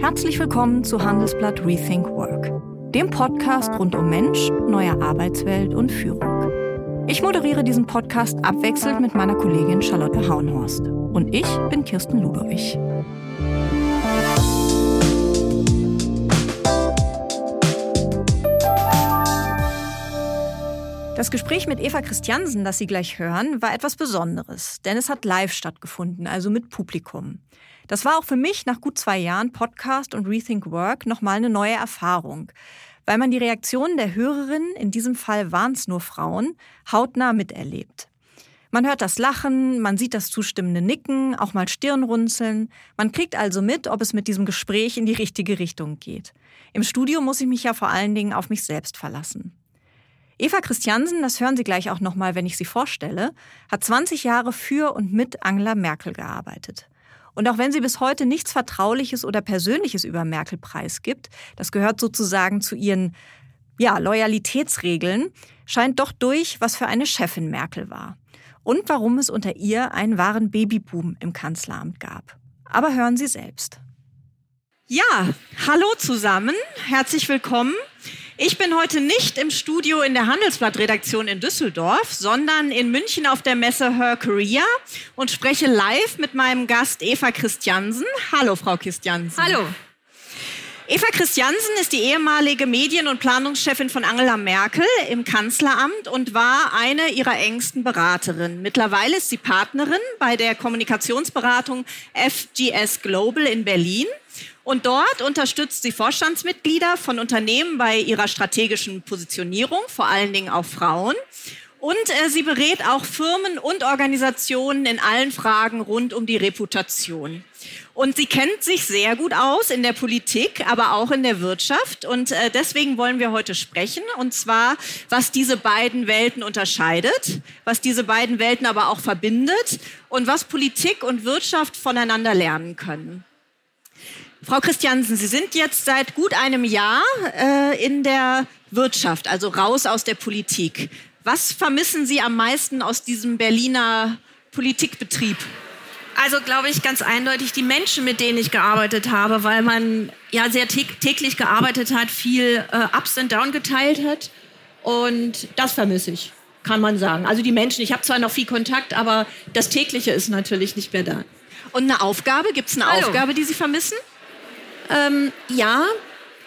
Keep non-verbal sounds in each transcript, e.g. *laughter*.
Herzlich willkommen zu Handelsblatt Rethink Work, dem Podcast rund um Mensch, neue Arbeitswelt und Führung. Ich moderiere diesen Podcast abwechselnd mit meiner Kollegin Charlotte Haunhorst. Und ich bin Kirsten Ludowig. Das Gespräch mit Eva Christiansen, das Sie gleich hören, war etwas Besonderes, denn es hat live stattgefunden, also mit Publikum. Das war auch für mich nach gut zwei Jahren Podcast und Rethink Work nochmal eine neue Erfahrung, weil man die Reaktionen der Hörerinnen, in diesem Fall waren es nur Frauen, hautnah miterlebt. Man hört das Lachen, man sieht das zustimmende Nicken, auch mal Stirnrunzeln. Man kriegt also mit, ob es mit diesem Gespräch in die richtige Richtung geht. Im Studio muss ich mich ja vor allen Dingen auf mich selbst verlassen. Eva Christiansen, das hören Sie gleich auch nochmal, wenn ich sie vorstelle, hat 20 Jahre für und mit Angela Merkel gearbeitet. Und auch wenn sie bis heute nichts Vertrauliches oder Persönliches über Merkel preisgibt, das gehört sozusagen zu ihren ja, Loyalitätsregeln, scheint doch durch, was für eine Chefin Merkel war. Und warum es unter ihr einen wahren Babyboom im Kanzleramt gab. Aber hören Sie selbst. Ja, hallo zusammen, herzlich willkommen. Ich bin heute nicht im Studio in der Handelsblatt-Redaktion in Düsseldorf, sondern in München auf der Messe Her Korea und spreche live mit meinem Gast Eva Christiansen. Hallo, Frau Christiansen. Hallo. Eva Christiansen ist die ehemalige Medien- und Planungschefin von Angela Merkel im Kanzleramt und war eine ihrer engsten Beraterinnen. Mittlerweile ist sie Partnerin bei der Kommunikationsberatung FGS Global in Berlin und dort unterstützt sie Vorstandsmitglieder von Unternehmen bei ihrer strategischen Positionierung, vor allen Dingen auch Frauen. Und äh, sie berät auch Firmen und Organisationen in allen Fragen rund um die Reputation. Und sie kennt sich sehr gut aus in der Politik, aber auch in der Wirtschaft. Und äh, deswegen wollen wir heute sprechen. Und zwar, was diese beiden Welten unterscheidet, was diese beiden Welten aber auch verbindet und was Politik und Wirtschaft voneinander lernen können. Frau Christiansen, Sie sind jetzt seit gut einem Jahr äh, in der Wirtschaft, also raus aus der Politik. Was vermissen Sie am meisten aus diesem Berliner Politikbetrieb? Also glaube ich ganz eindeutig die Menschen, mit denen ich gearbeitet habe, weil man ja sehr täglich gearbeitet hat, viel äh, Ups und Down geteilt hat. Und das vermisse ich, kann man sagen. Also die Menschen, ich habe zwar noch viel Kontakt, aber das tägliche ist natürlich nicht mehr da. Und eine Aufgabe? Gibt es eine Hallo. Aufgabe, die Sie vermissen? Ähm, ja,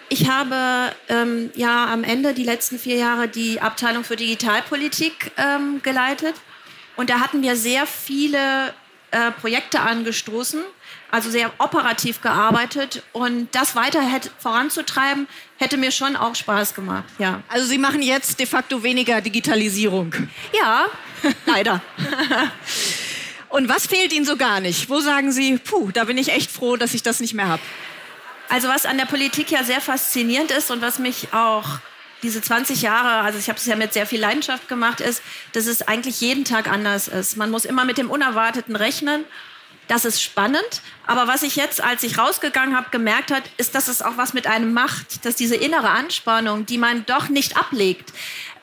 ich habe ähm, ja am Ende die letzten vier Jahre die Abteilung für Digitalpolitik ähm, geleitet. Und da hatten wir sehr viele äh, Projekte angestoßen, also sehr operativ gearbeitet. Und das weiter hätte, voranzutreiben, hätte mir schon auch Spaß gemacht. Ja. Also Sie machen jetzt de facto weniger Digitalisierung. Ja, *laughs* leider. Und was fehlt Ihnen so gar nicht? Wo sagen Sie, puh, da bin ich echt froh, dass ich das nicht mehr habe? Also was an der Politik ja sehr faszinierend ist und was mich auch diese 20 Jahre, also ich habe es ja mit sehr viel Leidenschaft gemacht, ist, dass es eigentlich jeden Tag anders ist. Man muss immer mit dem Unerwarteten rechnen. Das ist spannend. Aber was ich jetzt, als ich rausgegangen habe, gemerkt habe, ist, dass es auch was mit einem macht, dass diese innere Anspannung, die man doch nicht ablegt,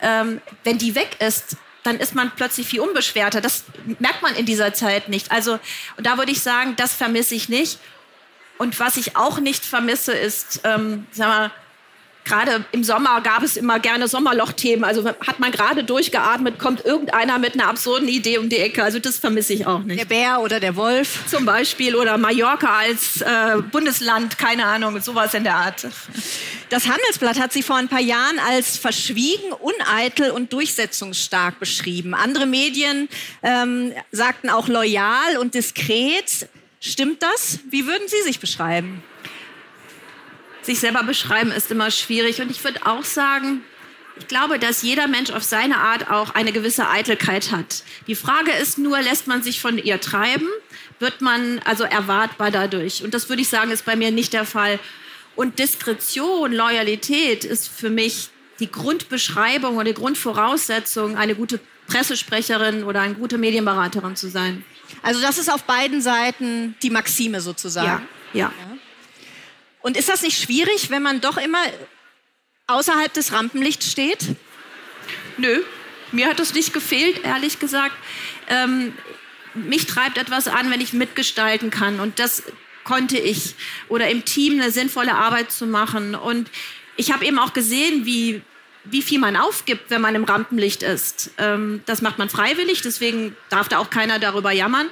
ähm, wenn die weg ist, dann ist man plötzlich viel unbeschwerter. Das merkt man in dieser Zeit nicht. Also, und da würde ich sagen, das vermisse ich nicht. Und was ich auch nicht vermisse, ist, ähm, sag mal, gerade im Sommer gab es immer gerne Sommerlochthemen. Also hat man gerade durchgeatmet, kommt irgendeiner mit einer absurden Idee um die Ecke. Also das vermisse ich auch nicht. Der Bär oder der Wolf. Zum Beispiel. Oder Mallorca als äh, Bundesland, keine Ahnung, sowas in der Art. Das Handelsblatt hat sie vor ein paar Jahren als verschwiegen, uneitel und durchsetzungsstark beschrieben. Andere Medien ähm, sagten auch loyal und diskret. Stimmt das? Wie würden Sie sich beschreiben? Sich selber beschreiben ist immer schwierig. Und ich würde auch sagen, ich glaube, dass jeder Mensch auf seine Art auch eine gewisse Eitelkeit hat. Die Frage ist nur, lässt man sich von ihr treiben? Wird man also erwartbar dadurch? Und das würde ich sagen, ist bei mir nicht der Fall. Und Diskretion, Loyalität ist für mich die Grundbeschreibung oder die Grundvoraussetzung, eine gute Pressesprecherin oder eine gute Medienberaterin zu sein. Also das ist auf beiden Seiten die Maxime sozusagen. Ja. ja. Und ist das nicht schwierig, wenn man doch immer außerhalb des Rampenlichts steht? Nö, mir hat es nicht gefehlt, ehrlich gesagt. Ähm, mich treibt etwas an, wenn ich mitgestalten kann. Und das konnte ich oder im Team eine sinnvolle Arbeit zu machen. Und ich habe eben auch gesehen, wie, wie viel man aufgibt, wenn man im Rampenlicht ist. Ähm, das macht man freiwillig, deswegen darf da auch keiner darüber jammern.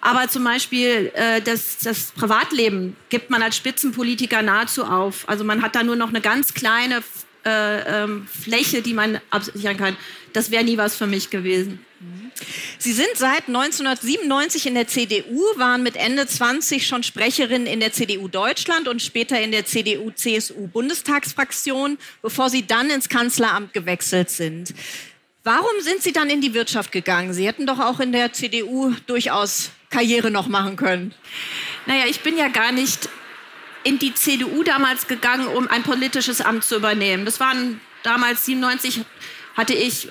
Aber zum Beispiel äh, das, das Privatleben gibt man als Spitzenpolitiker nahezu auf. Also man hat da nur noch eine ganz kleine äh, ähm, Fläche, die man absichern kann. Das wäre nie was für mich gewesen. Sie sind seit 1997 in der CDU, waren mit Ende 20 schon Sprecherin in der CDU Deutschland und später in der CDU-CSU-Bundestagsfraktion, bevor Sie dann ins Kanzleramt gewechselt sind. Warum sind Sie dann in die Wirtschaft gegangen? Sie hätten doch auch in der CDU durchaus Karriere noch machen können. Naja, ich bin ja gar nicht in die CDU damals gegangen, um ein politisches Amt zu übernehmen. Das waren damals 97 hatte ich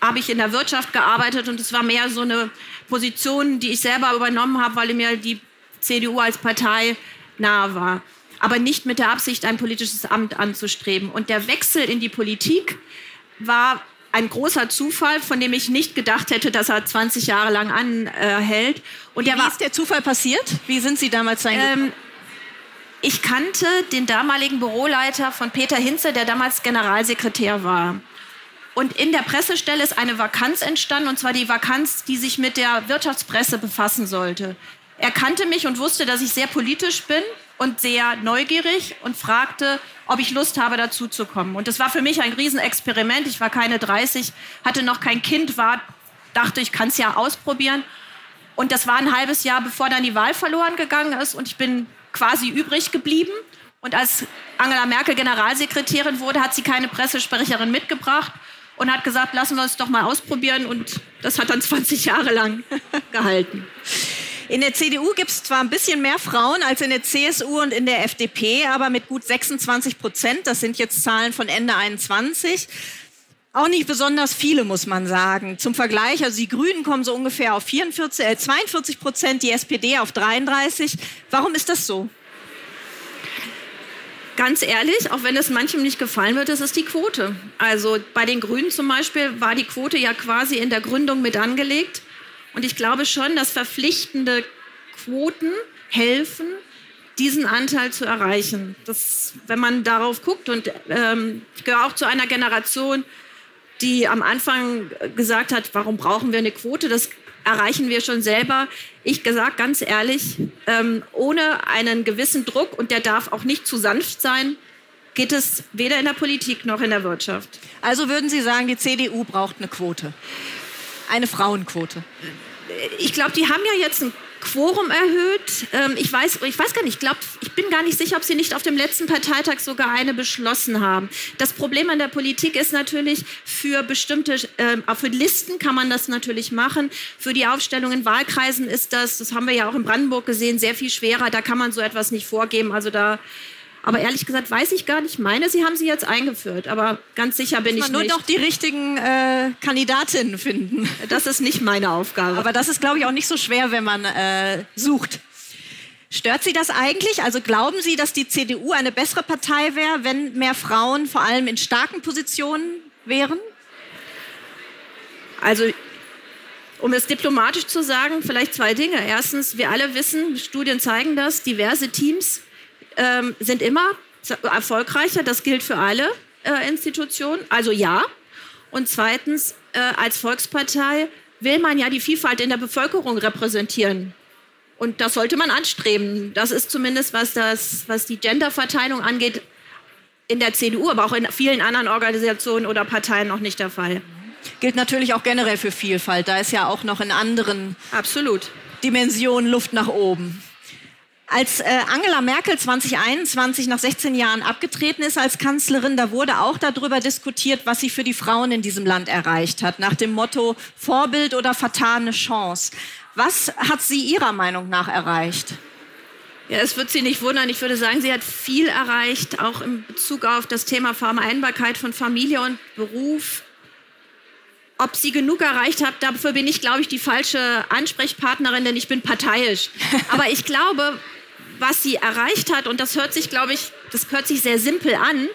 habe ich in der Wirtschaft gearbeitet und es war mehr so eine Position, die ich selber übernommen habe, weil mir die CDU als Partei nahe war. Aber nicht mit der Absicht, ein politisches Amt anzustreben. Und der Wechsel in die Politik war ein großer Zufall, von dem ich nicht gedacht hätte, dass er 20 Jahre lang anhält. Und Wie war, ist der Zufall passiert? Wie sind Sie damals ähm, Ich kannte den damaligen Büroleiter von Peter Hinze, der damals Generalsekretär war. Und in der Pressestelle ist eine Vakanz entstanden, und zwar die Vakanz, die sich mit der Wirtschaftspresse befassen sollte. Er kannte mich und wusste, dass ich sehr politisch bin und sehr neugierig und fragte, ob ich Lust habe, dazu zu kommen. Und das war für mich ein Riesenexperiment. Ich war keine 30, hatte noch kein Kind, war, dachte, ich kann es ja ausprobieren. Und das war ein halbes Jahr, bevor dann die Wahl verloren gegangen ist. Und ich bin quasi übrig geblieben. Und als Angela Merkel Generalsekretärin wurde, hat sie keine Pressesprecherin mitgebracht und hat gesagt, lassen wir es doch mal ausprobieren. Und das hat dann *laughs* 20 Jahre lang *laughs* gehalten. In der CDU gibt es zwar ein bisschen mehr Frauen als in der CSU und in der FDP, aber mit gut 26 Prozent, das sind jetzt Zahlen von Ende 21, auch nicht besonders viele, muss man sagen. Zum Vergleich, also die Grünen kommen so ungefähr auf 44, äh 42 Prozent, die SPD auf 33. Warum ist das so? Ganz ehrlich, auch wenn es manchem nicht gefallen wird, das ist die Quote. Also bei den Grünen zum Beispiel war die Quote ja quasi in der Gründung mit angelegt. Und ich glaube schon, dass verpflichtende Quoten helfen, diesen Anteil zu erreichen. Das, wenn man darauf guckt, und ähm, ich gehöre auch zu einer Generation, die am Anfang gesagt hat, warum brauchen wir eine Quote? Das erreichen wir schon selber. Ich gesagt ganz ehrlich, ähm, ohne einen gewissen Druck, und der darf auch nicht zu sanft sein, geht es weder in der Politik noch in der Wirtschaft. Also würden Sie sagen, die CDU braucht eine Quote? Eine Frauenquote? ich glaube, die haben ja jetzt ein Quorum erhöht. Ähm, ich, weiß, ich weiß gar nicht, ich, glaub, ich bin gar nicht sicher, ob sie nicht auf dem letzten Parteitag sogar eine beschlossen haben. Das Problem an der Politik ist natürlich, für bestimmte, äh, für Listen kann man das natürlich machen. Für die Aufstellung in Wahlkreisen ist das, das haben wir ja auch in Brandenburg gesehen, sehr viel schwerer. Da kann man so etwas nicht vorgeben. Also da aber ehrlich gesagt weiß ich gar nicht. Ich meine, sie haben sie jetzt eingeführt, aber ganz sicher bin ich nur nicht. Nur noch die richtigen äh, Kandidatinnen finden. Das ist nicht meine Aufgabe. Aber das ist, glaube ich, auch nicht so schwer, wenn man äh, sucht. Stört Sie das eigentlich? Also glauben Sie, dass die CDU eine bessere Partei wäre, wenn mehr Frauen vor allem in starken Positionen wären? Also um es diplomatisch zu sagen, vielleicht zwei Dinge. Erstens, wir alle wissen, Studien zeigen das, diverse Teams ähm, sind immer erfolgreicher. Das gilt für alle äh, Institutionen. Also ja. Und zweitens, äh, als Volkspartei will man ja die Vielfalt in der Bevölkerung repräsentieren. Und das sollte man anstreben. Das ist zumindest, was, das, was die Genderverteilung angeht, in der CDU, aber auch in vielen anderen Organisationen oder Parteien noch nicht der Fall. Gilt natürlich auch generell für Vielfalt. Da ist ja auch noch in anderen Absolut. Dimensionen Luft nach oben. Als äh, Angela Merkel 2021 nach 16 Jahren abgetreten ist als Kanzlerin, da wurde auch darüber diskutiert, was sie für die Frauen in diesem Land erreicht hat, nach dem Motto Vorbild oder vertane Chance. Was hat sie Ihrer Meinung nach erreicht? Ja, es wird Sie nicht wundern. Ich würde sagen, sie hat viel erreicht, auch in Bezug auf das Thema Vereinbarkeit von Familie und Beruf. Ob sie genug erreicht hat, dafür bin ich, glaube ich, die falsche Ansprechpartnerin, denn ich bin parteiisch. *laughs* Aber ich glaube, was sie erreicht hat, und das hört sich, glaube ich, das hört sich sehr simpel an.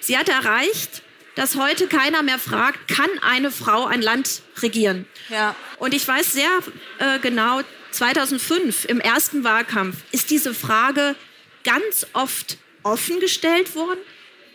Sie hat erreicht, dass heute keiner mehr fragt, kann eine Frau ein Land regieren? Ja. Und ich weiß sehr äh, genau, 2005 im ersten Wahlkampf ist diese Frage ganz oft offen gestellt worden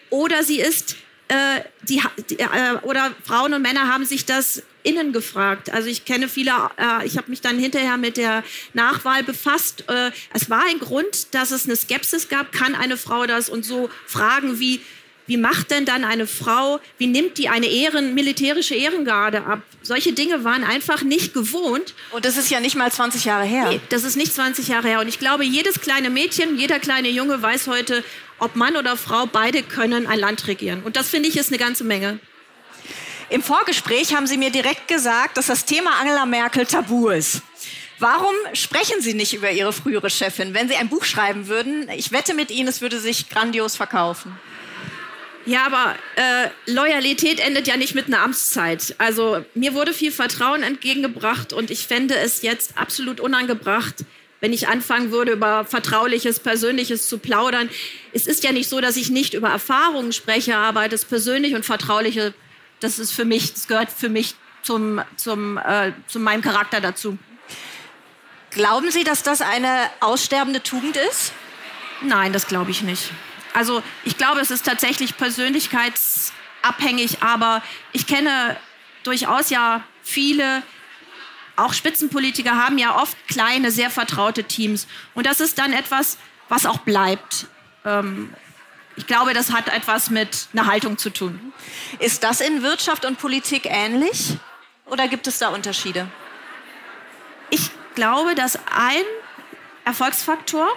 oder sie ist äh, die, die äh, oder Frauen und Männer haben sich das innen gefragt. Also ich kenne viele, äh, ich habe mich dann hinterher mit der Nachwahl befasst. Äh, es war ein Grund, dass es eine Skepsis gab, kann eine Frau das und so Fragen wie wie macht denn dann eine Frau, wie nimmt die eine Ehren, militärische Ehrengarde ab? Solche Dinge waren einfach nicht gewohnt. Und das ist ja nicht mal 20 Jahre her. Nee, das ist nicht 20 Jahre her. Und ich glaube, jedes kleine Mädchen, jeder kleine Junge weiß heute, ob Mann oder Frau, beide können ein Land regieren. Und das finde ich ist eine ganze Menge. Im Vorgespräch haben Sie mir direkt gesagt, dass das Thema Angela Merkel tabu ist. Warum sprechen Sie nicht über Ihre frühere Chefin? Wenn Sie ein Buch schreiben würden, ich wette mit Ihnen, es würde sich grandios verkaufen. Ja, aber äh, Loyalität endet ja nicht mit einer Amtszeit. Also mir wurde viel Vertrauen entgegengebracht und ich fände es jetzt absolut unangebracht, wenn ich anfangen würde, über Vertrauliches, Persönliches zu plaudern. Es ist ja nicht so, dass ich nicht über Erfahrungen spreche, aber das Persönliche und Vertrauliche, das ist für mich, das gehört für mich zum, zum, äh, zu meinem Charakter dazu. Glauben Sie, dass das eine aussterbende Tugend ist? Nein, das glaube ich nicht. Also ich glaube, es ist tatsächlich persönlichkeitsabhängig, aber ich kenne durchaus ja viele, auch Spitzenpolitiker haben ja oft kleine, sehr vertraute Teams. Und das ist dann etwas, was auch bleibt. Ähm, ich glaube, das hat etwas mit einer Haltung zu tun. Ist das in Wirtschaft und Politik ähnlich oder gibt es da Unterschiede? Ich glaube, dass ein Erfolgsfaktor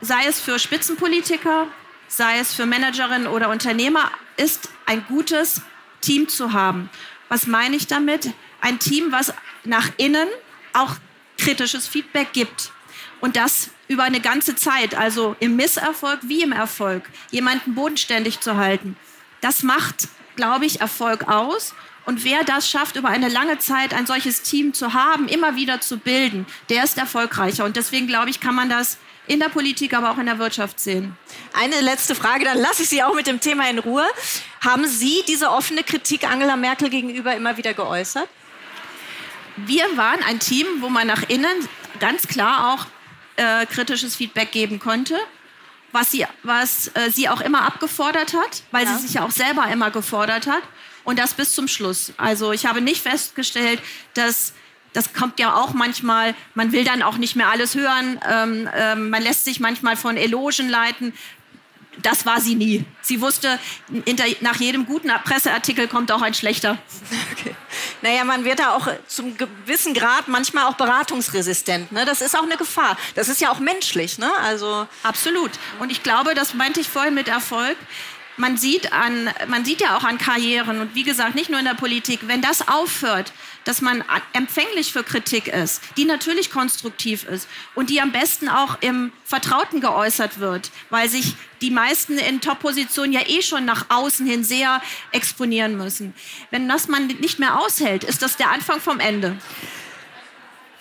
sei es für Spitzenpolitiker, sei es für Managerinnen oder Unternehmer, ist ein gutes Team zu haben. Was meine ich damit? Ein Team, was nach innen auch kritisches Feedback gibt. Und das über eine ganze Zeit, also im Misserfolg wie im Erfolg, jemanden bodenständig zu halten. Das macht, glaube ich, Erfolg aus. Und wer das schafft, über eine lange Zeit ein solches Team zu haben, immer wieder zu bilden, der ist erfolgreicher. Und deswegen, glaube ich, kann man das in der Politik, aber auch in der Wirtschaft sehen. Eine letzte Frage, dann lasse ich Sie auch mit dem Thema in Ruhe. Haben Sie diese offene Kritik Angela Merkel gegenüber immer wieder geäußert? Wir waren ein Team, wo man nach innen ganz klar auch äh, kritisches Feedback geben konnte, was sie, was, äh, sie auch immer abgefordert hat, weil ja. sie sich ja auch selber immer gefordert hat. Und das bis zum Schluss. Also ich habe nicht festgestellt, dass das kommt ja auch manchmal, man will dann auch nicht mehr alles hören, ähm, ähm, man lässt sich manchmal von Elogen leiten. Das war sie nie. Sie wusste, hinter, nach jedem guten Presseartikel kommt auch ein schlechter. Okay. Naja, man wird da auch zum gewissen Grad manchmal auch beratungsresistent. Ne? Das ist auch eine Gefahr. Das ist ja auch menschlich. Ne? Also Absolut. Und ich glaube, das meinte ich vorhin mit Erfolg man sieht, an, man sieht ja auch an Karrieren und wie gesagt, nicht nur in der Politik, wenn das aufhört, dass man empfänglich für Kritik ist, die natürlich konstruktiv ist und die am besten auch im Vertrauten geäußert wird, weil sich die meisten in Top-Positionen ja eh schon nach außen hin sehr exponieren müssen. Wenn das man nicht mehr aushält, ist das der Anfang vom Ende.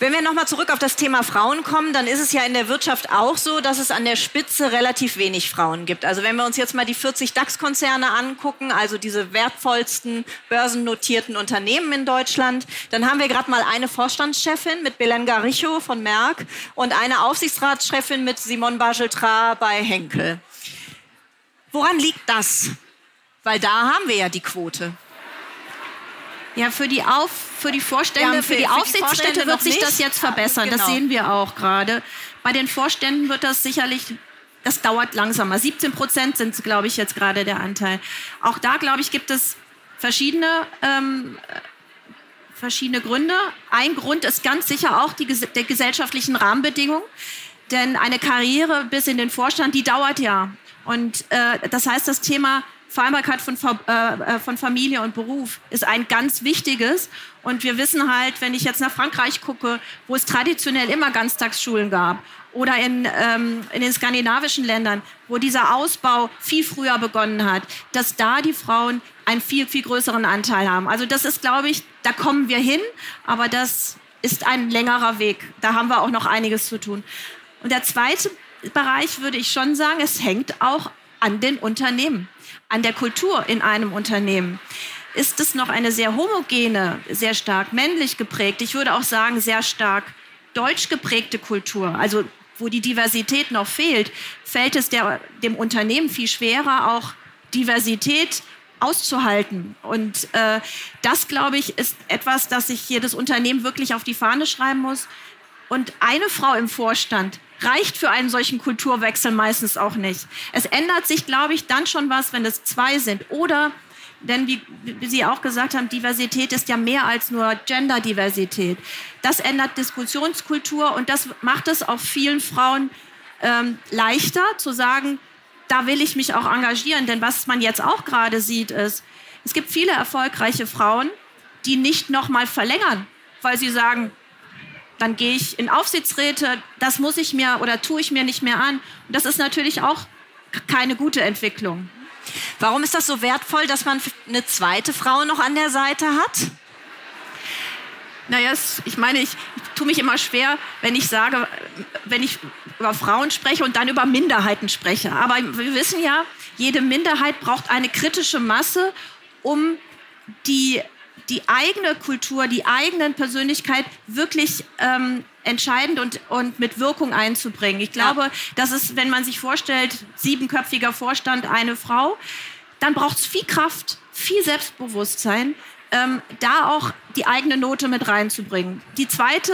Wenn wir nochmal zurück auf das Thema Frauen kommen, dann ist es ja in der Wirtschaft auch so, dass es an der Spitze relativ wenig Frauen gibt. Also wenn wir uns jetzt mal die 40 DAX-Konzerne angucken, also diese wertvollsten börsennotierten Unternehmen in Deutschland, dann haben wir gerade mal eine Vorstandschefin mit Belen Garicho von Merck und eine Aufsichtsratschefin mit Simone Bageltra bei Henkel. Woran liegt das? Weil da haben wir ja die Quote. Ja, für die, Auf, für die Vorstände, ja, für, für, die Aufsichtsräte wird sich das jetzt verbessern. Genau. Das sehen wir auch gerade. Bei den Vorständen wird das sicherlich das dauert langsamer. 17 Prozent sind, glaube ich, jetzt gerade der Anteil. Auch da, glaube ich, gibt es verschiedene, ähm, verschiedene Gründe. Ein Grund ist ganz sicher auch die, der gesellschaftlichen Rahmenbedingungen. Denn eine Karriere bis in den Vorstand, die dauert ja. Und äh, das heißt, das Thema Vereinbarkeit von, äh, äh, von Familie und Beruf ist ein ganz wichtiges. Und wir wissen halt, wenn ich jetzt nach Frankreich gucke, wo es traditionell immer Ganztagsschulen gab, oder in, ähm, in den skandinavischen Ländern, wo dieser Ausbau viel früher begonnen hat, dass da die Frauen einen viel, viel größeren Anteil haben. Also das ist, glaube ich, da kommen wir hin, aber das ist ein längerer Weg. Da haben wir auch noch einiges zu tun. Und der zweite Bereich würde ich schon sagen, es hängt auch an den Unternehmen, an der Kultur in einem Unternehmen. Ist es noch eine sehr homogene, sehr stark männlich geprägt, ich würde auch sagen sehr stark deutsch geprägte Kultur, also wo die Diversität noch fehlt, fällt es der, dem Unternehmen viel schwerer, auch Diversität auszuhalten. Und äh, das, glaube ich, ist etwas, das sich jedes Unternehmen wirklich auf die Fahne schreiben muss. Und eine Frau im Vorstand reicht für einen solchen Kulturwechsel meistens auch nicht. Es ändert sich, glaube ich, dann schon was, wenn es zwei sind. Oder, denn wie, wie Sie auch gesagt haben, Diversität ist ja mehr als nur Genderdiversität. Das ändert Diskussionskultur und das macht es auch vielen Frauen ähm, leichter zu sagen, da will ich mich auch engagieren. Denn was man jetzt auch gerade sieht, ist, es gibt viele erfolgreiche Frauen, die nicht nochmal verlängern, weil sie sagen, dann gehe ich in Aufsichtsräte, das muss ich mir oder tue ich mir nicht mehr an. Und das ist natürlich auch keine gute Entwicklung. Warum ist das so wertvoll, dass man eine zweite Frau noch an der Seite hat? Naja, ich meine, ich, ich tue mich immer schwer, wenn ich sage, wenn ich über Frauen spreche und dann über Minderheiten spreche. Aber wir wissen ja, jede Minderheit braucht eine kritische Masse, um die, die eigene Kultur, die eigenen Persönlichkeit wirklich ähm, entscheidend und, und mit Wirkung einzubringen. Ich glaube, ja. dass es, wenn man sich vorstellt, siebenköpfiger Vorstand, eine Frau, dann braucht es viel Kraft, viel Selbstbewusstsein, ähm, da auch die eigene Note mit reinzubringen. Die zweite,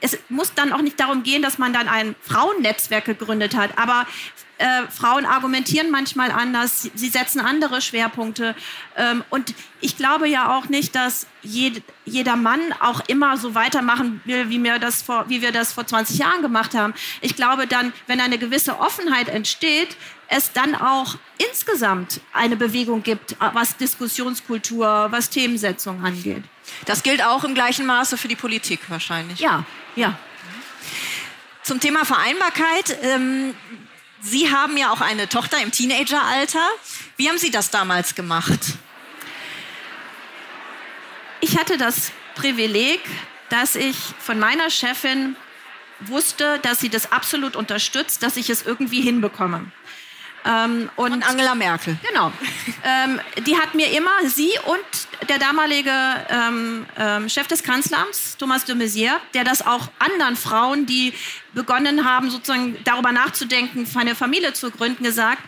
es muss dann auch nicht darum gehen, dass man dann ein Frauennetzwerk gegründet hat, aber äh, Frauen argumentieren manchmal anders, sie setzen andere Schwerpunkte. Ähm, und ich glaube ja auch nicht, dass jed, jeder Mann auch immer so weitermachen will, wie wir, das vor, wie wir das vor 20 Jahren gemacht haben. Ich glaube dann, wenn eine gewisse Offenheit entsteht, es dann auch insgesamt eine Bewegung gibt, was Diskussionskultur, was Themensetzung angeht. Das gilt auch im gleichen Maße für die Politik wahrscheinlich. Ja, ja. Zum Thema Vereinbarkeit. Ähm, Sie haben ja auch eine Tochter im Teenageralter. Wie haben Sie das damals gemacht? Ich hatte das Privileg, dass ich von meiner Chefin wusste, dass sie das absolut unterstützt, dass ich es irgendwie hinbekomme. Ähm, und, und, Angela Merkel. Genau. ähm, die hat mir immer, sie und der damalige ähm, ähm, Chef des Kanzleramts, Thomas de Maizière, der das auch anderen Frauen, die begonnen haben, sozusagen darüber nachzudenken, eine Familie zu gründen, gesagt,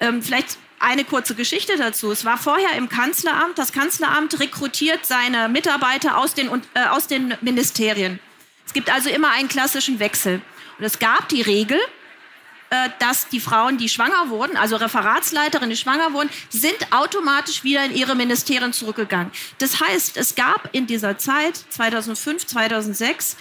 ähm, vielleicht eine kurze Geschichte dazu. Es war vorher im Kanzleramt. Das Kanzleramt rekrutiert seine Mitarbeiter aus den, äh, aus den Ministerien. Es gibt also immer einen klassischen Wechsel. Und es gab die Regel, dass die Frauen, die schwanger wurden, also Referatsleiterinnen, die schwanger wurden, sind automatisch wieder in ihre Ministerien zurückgegangen. Das heißt, es gab in dieser Zeit 2005, 2006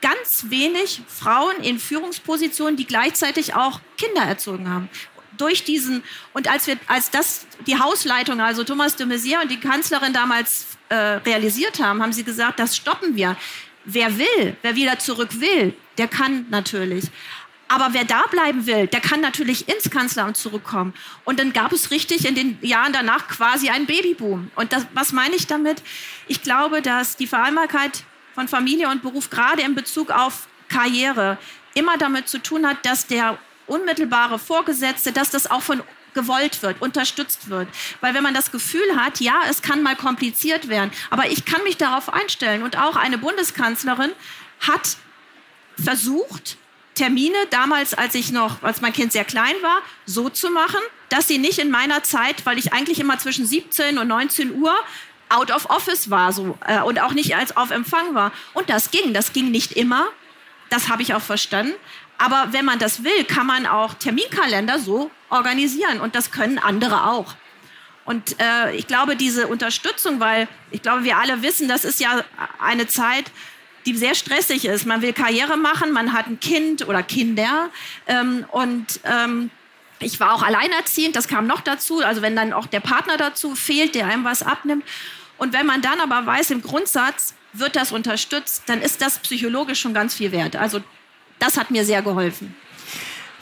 ganz wenig Frauen in Führungspositionen, die gleichzeitig auch Kinder erzogen haben durch diesen und als wir als das die Hausleitung also Thomas de Maizière und die Kanzlerin damals äh, realisiert haben, haben sie gesagt, das stoppen wir. Wer will, wer wieder zurück will, der kann natürlich. Aber wer da bleiben will, der kann natürlich ins Kanzleramt zurückkommen. Und dann gab es richtig in den Jahren danach quasi einen Babyboom. Und das, was meine ich damit? Ich glaube, dass die Vereinbarkeit von Familie und Beruf gerade in Bezug auf Karriere immer damit zu tun hat, dass der unmittelbare Vorgesetzte, dass das auch von gewollt wird, unterstützt wird. Weil wenn man das Gefühl hat, ja, es kann mal kompliziert werden, aber ich kann mich darauf einstellen. Und auch eine Bundeskanzlerin hat versucht, Termine damals, als ich noch, als mein Kind sehr klein war, so zu machen, dass sie nicht in meiner Zeit, weil ich eigentlich immer zwischen 17 und 19 Uhr out of office war so äh, und auch nicht als auf Empfang war. Und das ging, das ging nicht immer. Das habe ich auch verstanden. Aber wenn man das will, kann man auch Terminkalender so organisieren und das können andere auch. Und äh, ich glaube, diese Unterstützung, weil ich glaube, wir alle wissen, das ist ja eine Zeit, die sehr stressig ist. Man will Karriere machen, man hat ein Kind oder Kinder ähm, und ähm, ich war auch alleinerziehend, das kam noch dazu. Also wenn dann auch der Partner dazu fehlt, der einem was abnimmt. Und wenn man dann aber weiß, im Grundsatz wird das unterstützt, dann ist das psychologisch schon ganz viel wert. Also das hat mir sehr geholfen.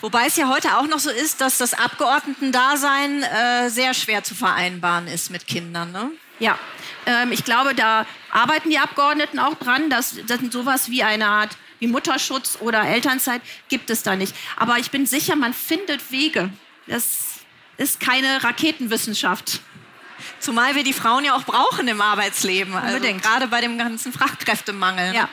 Wobei es ja heute auch noch so ist, dass das Abgeordnetendasein äh, sehr schwer zu vereinbaren ist mit Kindern. Ne? Ja, ähm, ich glaube, da arbeiten die Abgeordneten auch dran, dass, dass sowas wie eine Art wie Mutterschutz oder Elternzeit gibt es da nicht. Aber ich bin sicher, man findet Wege. Das ist keine Raketenwissenschaft. Zumal wir die Frauen ja auch brauchen im Arbeitsleben. Also gerade bei dem ganzen Fachkräftemangel. Ja.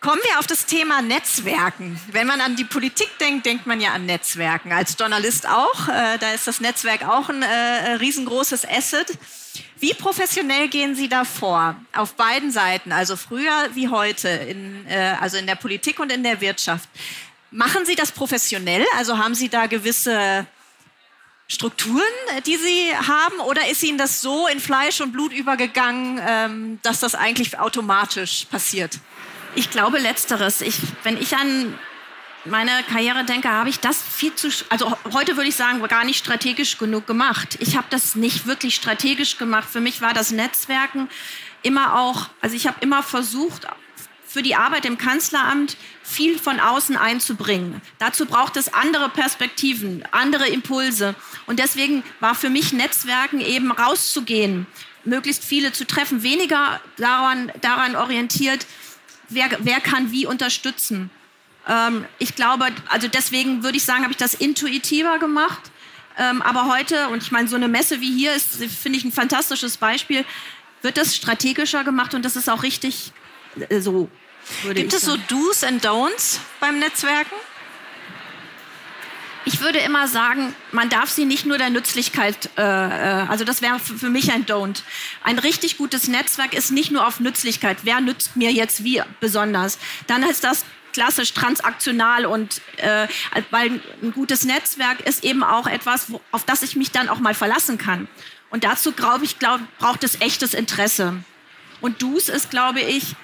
Kommen wir auf das Thema Netzwerken. Wenn man an die Politik denkt, denkt man ja an Netzwerken. Als Journalist auch. Äh, da ist das Netzwerk auch ein äh, riesengroßes Asset. Wie professionell gehen Sie da vor? Auf beiden Seiten, also früher wie heute, in, äh, also in der Politik und in der Wirtschaft. Machen Sie das professionell? Also haben Sie da gewisse Strukturen, die Sie haben? Oder ist Ihnen das so in Fleisch und Blut übergegangen, ähm, dass das eigentlich automatisch passiert? Ich glaube letzteres. Ich, wenn ich an meine Karriere denke, habe ich das viel zu, also heute würde ich sagen, gar nicht strategisch genug gemacht. Ich habe das nicht wirklich strategisch gemacht. Für mich war das Netzwerken immer auch, also ich habe immer versucht, für die Arbeit im Kanzleramt viel von außen einzubringen. Dazu braucht es andere Perspektiven, andere Impulse. Und deswegen war für mich Netzwerken eben rauszugehen, möglichst viele zu treffen, weniger daran, daran orientiert, wer, wer kann wie unterstützen. Ähm, ich glaube, also deswegen würde ich sagen, habe ich das intuitiver gemacht. Ähm, aber heute, und ich meine, so eine Messe wie hier ist, finde ich, ein fantastisches Beispiel, wird das strategischer gemacht und das ist auch richtig äh, so. Gibt es so Do's and Don'ts beim Netzwerken? Ich würde immer sagen, man darf sie nicht nur der Nützlichkeit, äh, äh also das wäre für mich ein Don't. Ein richtig gutes Netzwerk ist nicht nur auf Nützlichkeit. Wer nützt mir jetzt wie besonders? Dann ist das klassisch transaktional und äh, weil ein gutes Netzwerk ist eben auch etwas, wo, auf das ich mich dann auch mal verlassen kann. Und dazu glaube ich, glaub, braucht es echtes Interesse. Und Dus ist, glaube ich,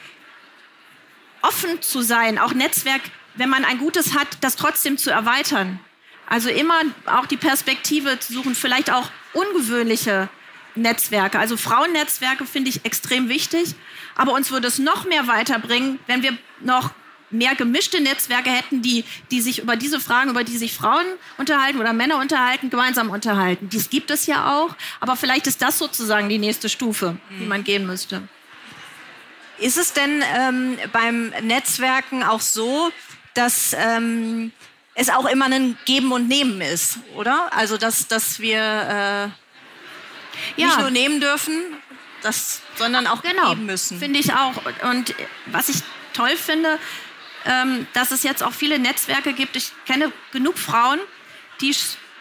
offen zu sein, auch Netzwerk, wenn man ein gutes hat, das trotzdem zu erweitern. Also immer auch die Perspektive zu suchen, vielleicht auch ungewöhnliche Netzwerke. Also Frauennetzwerke finde ich extrem wichtig. Aber uns würde es noch mehr weiterbringen, wenn wir noch mehr gemischte Netzwerke hätten, die, die sich über diese Fragen, über die sich Frauen unterhalten oder Männer unterhalten, gemeinsam unterhalten. Dies gibt es ja auch, aber vielleicht ist das sozusagen die nächste Stufe, die man gehen müsste. Ist es denn ähm, beim Netzwerken auch so, dass ähm, es auch immer ein Geben und Nehmen ist, oder? Also dass, dass wir äh, ja. nicht nur nehmen dürfen, das, sondern auch genau. geben müssen. Finde ich auch. Und was ich toll finde, ähm, dass es jetzt auch viele Netzwerke gibt. Ich kenne genug Frauen, die,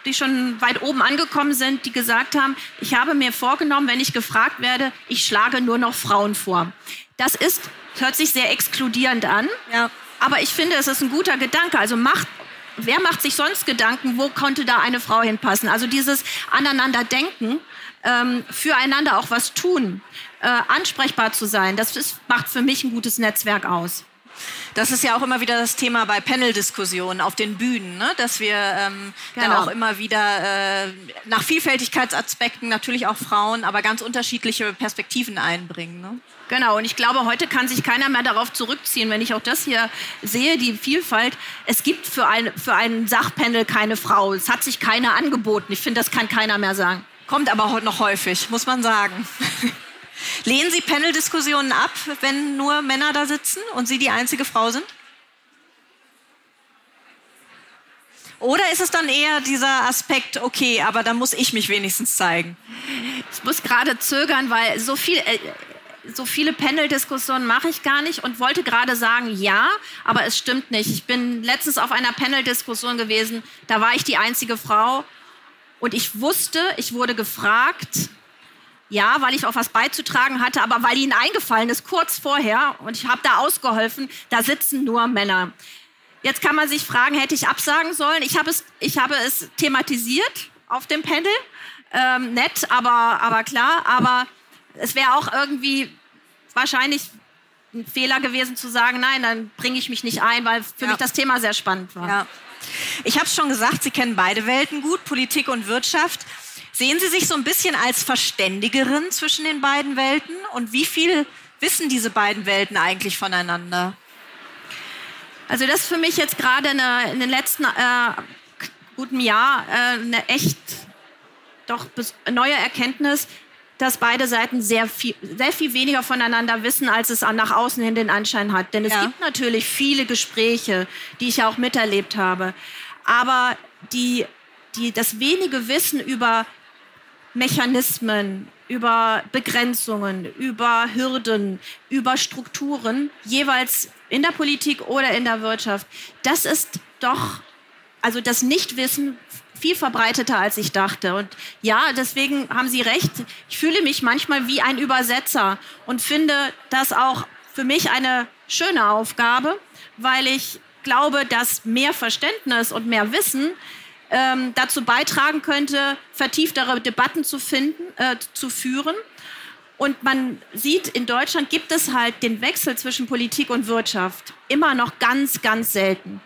die schon weit oben angekommen sind, die gesagt haben, ich habe mir vorgenommen, wenn ich gefragt werde, ich schlage nur noch Frauen vor. Das ist, hört sich sehr exkludierend an, ja. aber ich finde, es ist ein guter Gedanke. Also macht, wer macht sich sonst Gedanken, wo konnte da eine Frau hinpassen? Also dieses aneinander denken, ähm, füreinander auch was tun, äh, ansprechbar zu sein, das ist, macht für mich ein gutes Netzwerk aus. Das ist ja auch immer wieder das Thema bei Panel-Diskussionen auf den Bühnen, ne? dass wir ähm, genau. dann auch immer wieder äh, nach Vielfältigkeitsaspekten natürlich auch Frauen, aber ganz unterschiedliche Perspektiven einbringen. Ne? Genau, und ich glaube, heute kann sich keiner mehr darauf zurückziehen, wenn ich auch das hier sehe, die Vielfalt. Es gibt für ein, für ein Sachpanel keine Frau. Es hat sich keiner angeboten. Ich finde, das kann keiner mehr sagen. Kommt aber heute noch häufig, muss man sagen. *laughs* Lehnen Sie Panel-Diskussionen ab, wenn nur Männer da sitzen und Sie die einzige Frau sind? Oder ist es dann eher dieser Aspekt, okay, aber da muss ich mich wenigstens zeigen? Ich muss gerade zögern, weil so viel. Äh, so viele Panel-Diskussionen mache ich gar nicht und wollte gerade sagen, ja, aber es stimmt nicht. Ich bin letztens auf einer Panel-Diskussion gewesen, da war ich die einzige Frau und ich wusste, ich wurde gefragt, ja, weil ich auch was beizutragen hatte, aber weil ihnen eingefallen ist, kurz vorher, und ich habe da ausgeholfen, da sitzen nur Männer. Jetzt kann man sich fragen, hätte ich absagen sollen? Ich habe es, ich habe es thematisiert auf dem Panel. Ähm, nett, aber, aber klar. Aber es wäre auch irgendwie wahrscheinlich ein Fehler gewesen zu sagen, nein, dann bringe ich mich nicht ein, weil für ja. mich das Thema sehr spannend war. Ja. Ich habe es schon gesagt, Sie kennen beide Welten gut, Politik und Wirtschaft. Sehen Sie sich so ein bisschen als Verständigerin zwischen den beiden Welten? Und wie viel wissen diese beiden Welten eigentlich voneinander? Also das ist für mich jetzt gerade in den letzten äh, guten Jahr äh, eine echt doch neue Erkenntnis, dass beide Seiten sehr viel, sehr viel weniger voneinander wissen, als es nach außen hin den Anschein hat. Denn es ja. gibt natürlich viele Gespräche, die ich ja auch miterlebt habe. Aber die die, das wenige Wissen über Mechanismen, über Begrenzungen, über Hürden, über Strukturen, jeweils in der Politik oder in der Wirtschaft, das ist doch, also das Nichtwissen viel verbreiteter, als ich dachte. Und ja, deswegen haben Sie recht. Ich fühle mich manchmal wie ein Übersetzer und finde das auch für mich eine schöne Aufgabe, weil ich glaube, dass mehr Verständnis und mehr Wissen ähm, dazu beitragen könnte, vertieftere Debatten zu finden, äh, zu führen. Und man sieht, in Deutschland gibt es halt den Wechsel zwischen Politik und Wirtschaft immer noch ganz, ganz selten.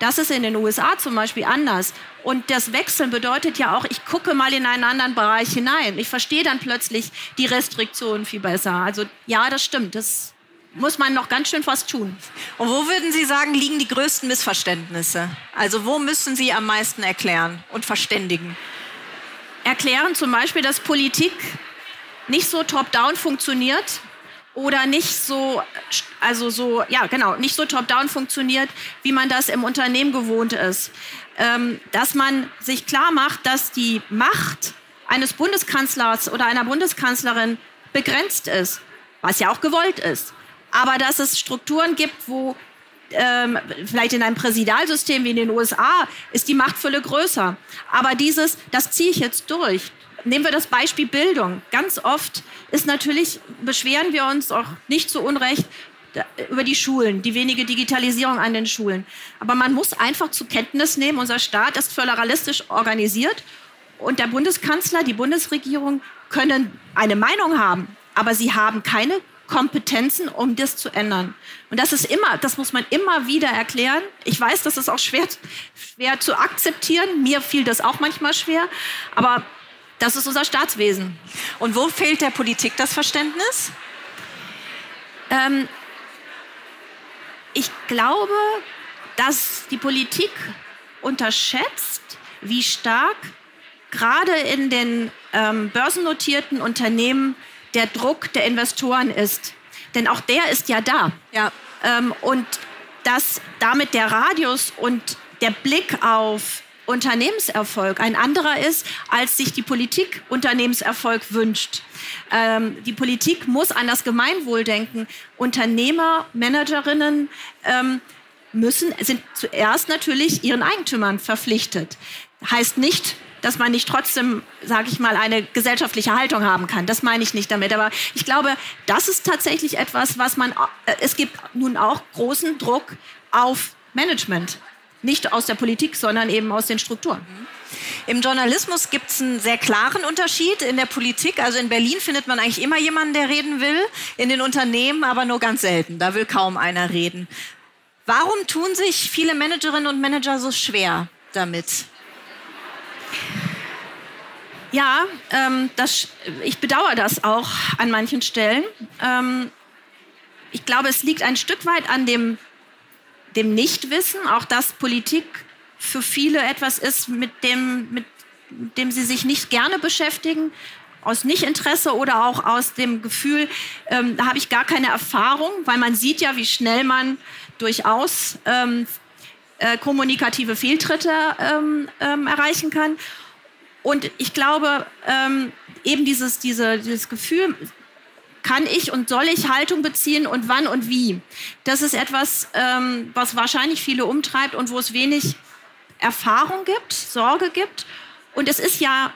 Das ist in den USA zum Beispiel anders. Und das Wechseln bedeutet ja auch, ich gucke mal in einen anderen Bereich hinein. Ich verstehe dann plötzlich die Restriktionen viel besser. Also ja, das stimmt. Das muss man noch ganz schön was tun. Und wo würden Sie sagen, liegen die größten Missverständnisse? Also wo müssen Sie am meisten erklären und verständigen? Erklären zum Beispiel, dass Politik nicht so top-down funktioniert oder nicht so, also so, ja genau, nicht so top-down funktioniert, wie man das im Unternehmen gewohnt ist. Ähm, dass man sich klar macht, dass die Macht eines Bundeskanzlers oder einer Bundeskanzlerin begrenzt ist, was ja auch gewollt ist aber dass es Strukturen gibt, wo ähm, vielleicht in einem Präsidialsystem wie in den USA ist die Machtfülle größer. Aber dieses, das ziehe ich jetzt durch. Nehmen wir das Beispiel Bildung. Ganz oft ist natürlich, beschweren wir uns auch nicht zu Unrecht über die Schulen, die wenige Digitalisierung an den Schulen. Aber man muss einfach zur Kenntnis nehmen, unser Staat ist föderalistisch organisiert und der Bundeskanzler, die Bundesregierung können eine Meinung haben, aber sie haben keine Kompetenzen, um das zu ändern. Und das ist immer, das muss man immer wieder erklären. Ich weiß, das ist auch schwer, schwer zu akzeptieren. Mir fiel das auch manchmal schwer. Aber das ist unser Staatswesen. Und wo fehlt der Politik das Verständnis? Ähm, ich glaube, dass die Politik unterschätzt, wie stark gerade in den ähm, börsennotierten Unternehmen der Druck der Investoren ist. Denn auch der ist ja da. Ja. Ähm, und dass damit der Radius und der Blick auf Unternehmenserfolg ein anderer ist, als sich die Politik Unternehmenserfolg wünscht. Ähm, die Politik muss an das Gemeinwohl denken. Unternehmer, Managerinnen ähm, müssen, sind zuerst natürlich ihren Eigentümern verpflichtet. Heißt nicht, dass man nicht trotzdem, sage ich mal, eine gesellschaftliche Haltung haben kann. Das meine ich nicht damit. Aber ich glaube, das ist tatsächlich etwas, was man, äh, es gibt nun auch großen Druck auf Management. Nicht aus der Politik, sondern eben aus den Strukturen. Im Journalismus gibt es einen sehr klaren Unterschied. In der Politik, also in Berlin, findet man eigentlich immer jemanden, der reden will. In den Unternehmen aber nur ganz selten. Da will kaum einer reden. Warum tun sich viele Managerinnen und Manager so schwer damit? Ja, ähm, das, ich bedauere das auch an manchen Stellen. Ähm, ich glaube, es liegt ein Stück weit an dem, dem Nichtwissen, auch dass Politik für viele etwas ist, mit dem, mit dem sie sich nicht gerne beschäftigen, aus Nichtinteresse oder auch aus dem Gefühl, ähm, da habe ich gar keine Erfahrung, weil man sieht ja, wie schnell man durchaus ähm, äh, kommunikative Fehltritte ähm, ähm, erreichen kann. Und ich glaube, ähm, eben dieses, diese, dieses Gefühl, kann ich und soll ich Haltung beziehen und wann und wie? Das ist etwas, ähm, was wahrscheinlich viele umtreibt und wo es wenig Erfahrung gibt, Sorge gibt. Und es ist ja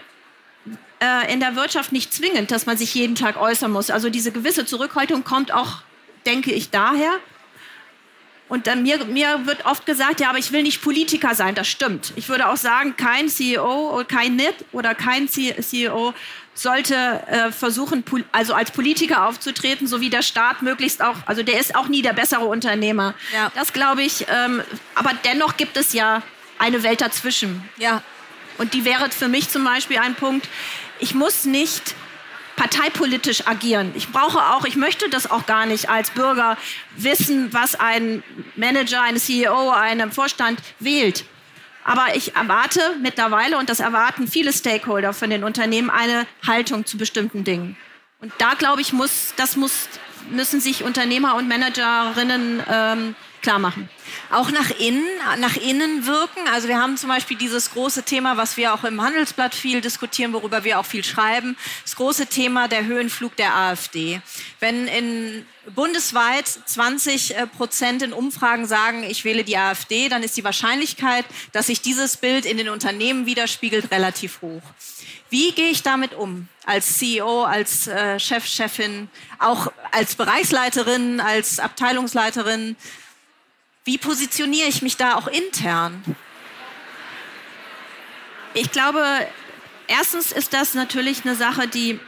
äh, in der Wirtschaft nicht zwingend, dass man sich jeden Tag äußern muss. Also diese gewisse Zurückhaltung kommt auch, denke ich, daher. Und dann mir, mir wird oft gesagt, ja, aber ich will nicht Politiker sein. Das stimmt. Ich würde auch sagen, kein CEO oder kein NIT oder kein CEO sollte äh, versuchen, also als Politiker aufzutreten, so wie der Staat möglichst auch, also der ist auch nie der bessere Unternehmer. Ja. Das glaube ich. Ähm, aber dennoch gibt es ja eine Welt dazwischen. Ja. Und die wäre für mich zum Beispiel ein Punkt. Ich muss nicht parteipolitisch agieren. Ich brauche auch, ich möchte das auch gar nicht als Bürger wissen, was ein Manager, ein CEO, ein Vorstand wählt. Aber ich erwarte mittlerweile, und das erwarten viele Stakeholder von den Unternehmen, eine Haltung zu bestimmten Dingen. Und da glaube ich, muss, das muss, müssen sich Unternehmer und Managerinnen ähm, klar machen. Auch nach innen, nach innen wirken. Also wir haben zum Beispiel dieses große Thema, was wir auch im Handelsblatt viel diskutieren, worüber wir auch viel schreiben, das große Thema der Höhenflug der AfD. Wenn in bundesweit 20 äh, Prozent in Umfragen sagen, ich wähle die AfD, dann ist die Wahrscheinlichkeit, dass sich dieses Bild in den Unternehmen widerspiegelt, relativ hoch. Wie gehe ich damit um? Als CEO, als äh, Chef, Chefin, auch als Bereichsleiterin, als Abteilungsleiterin? Wie positioniere ich mich da auch intern? Ich glaube, erstens ist das natürlich eine Sache, die,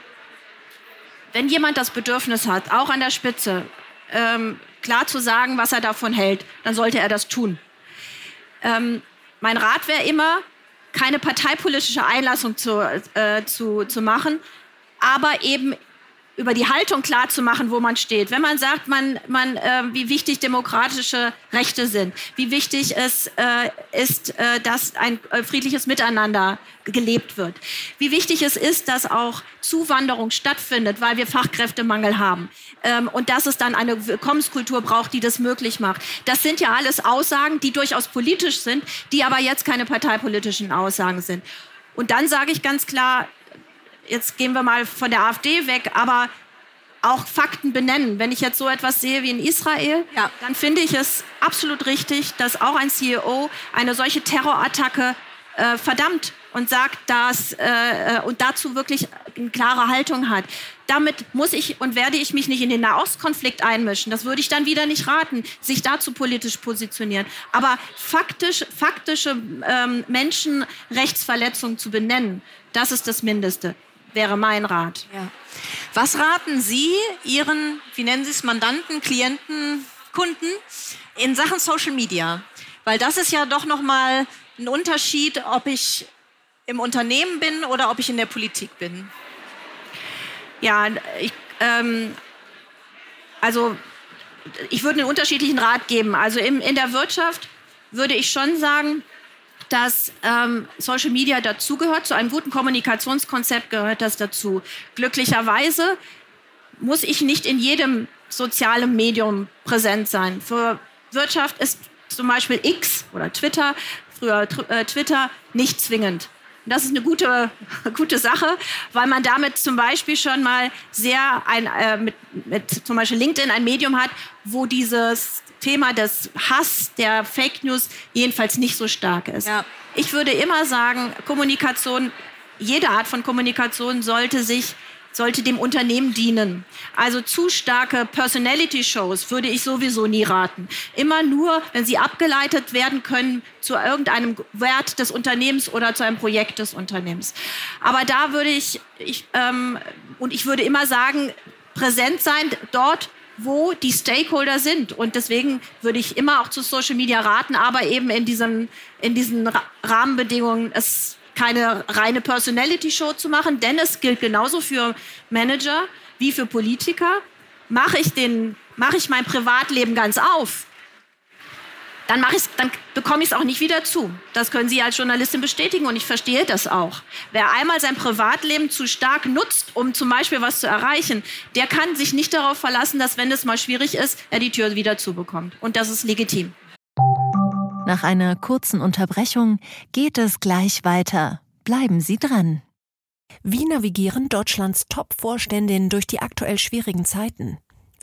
wenn jemand das Bedürfnis hat, auch an der Spitze, ähm, klar zu sagen, was er davon hält, dann sollte er das tun. Ähm, mein Rat wäre immer, keine parteipolitische Einlassung zu, äh, zu, zu machen, aber eben über die Haltung klar zu machen, wo man steht. Wenn man sagt, man, man, äh, wie wichtig demokratische Rechte sind, wie wichtig es äh, ist, äh, dass ein äh, friedliches Miteinander gelebt wird, wie wichtig es ist, dass auch Zuwanderung stattfindet, weil wir Fachkräftemangel haben ähm, und dass es dann eine Willkommenskultur braucht, die das möglich macht. Das sind ja alles Aussagen, die durchaus politisch sind, die aber jetzt keine parteipolitischen Aussagen sind. Und dann sage ich ganz klar, jetzt gehen wir mal von der AfD weg, aber auch Fakten benennen. Wenn ich jetzt so etwas sehe wie in Israel, ja. dann finde ich es absolut richtig, dass auch ein CEO eine solche Terrorattacke äh, verdammt und sagt, dass äh, äh, und dazu wirklich eine klare Haltung hat. Damit muss ich und werde ich mich nicht in den Nahostkonflikt einmischen. Das würde ich dann wieder nicht raten, sich dazu politisch positionieren. Aber faktisch, faktische ähm, Menschenrechtsverletzungen zu benennen, das ist das Mindeste wäre mein Rat. Ja. Was raten Sie Ihren, wie nennen Sie es, Mandanten, Klienten, Kunden in Sachen Social Media? Weil das ist ja doch nochmal ein Unterschied, ob ich im Unternehmen bin oder ob ich in der Politik bin. Ja, ich, ähm, also ich würde einen unterschiedlichen Rat geben. Also in, in der Wirtschaft würde ich schon sagen, dass ähm, Social Media dazugehört. Zu einem guten Kommunikationskonzept gehört das dazu. Glücklicherweise muss ich nicht in jedem sozialen Medium präsent sein. Für Wirtschaft ist zum Beispiel X oder Twitter, früher äh, Twitter, nicht zwingend. Das ist eine gute, *laughs* gute Sache, weil man damit zum Beispiel schon mal sehr ein, äh, mit, mit zum Beispiel LinkedIn ein Medium hat, wo dieses Thema des Hass, der Fake News jedenfalls nicht so stark ist. Ja. Ich würde immer sagen, Kommunikation, jede Art von Kommunikation sollte sich sollte dem Unternehmen dienen. Also zu starke Personality-Shows würde ich sowieso nie raten. Immer nur, wenn sie abgeleitet werden können zu irgendeinem Wert des Unternehmens oder zu einem Projekt des Unternehmens. Aber da würde ich, ich ähm, und ich würde immer sagen, präsent sein dort, wo die Stakeholder sind. Und deswegen würde ich immer auch zu Social Media raten, aber eben in diesen, in diesen Rahmenbedingungen es keine reine Personality-Show zu machen, denn es gilt genauso für Manager wie für Politiker. Mache ich, den, mache ich mein Privatleben ganz auf, dann, dann bekomme ich es auch nicht wieder zu. Das können Sie als Journalistin bestätigen und ich verstehe das auch. Wer einmal sein Privatleben zu stark nutzt, um zum Beispiel was zu erreichen, der kann sich nicht darauf verlassen, dass wenn es mal schwierig ist, er die Tür wieder zubekommt. Und das ist legitim. Nach einer kurzen Unterbrechung geht es gleich weiter. Bleiben Sie dran. Wie navigieren Deutschlands Top-Vorständinnen durch die aktuell schwierigen Zeiten?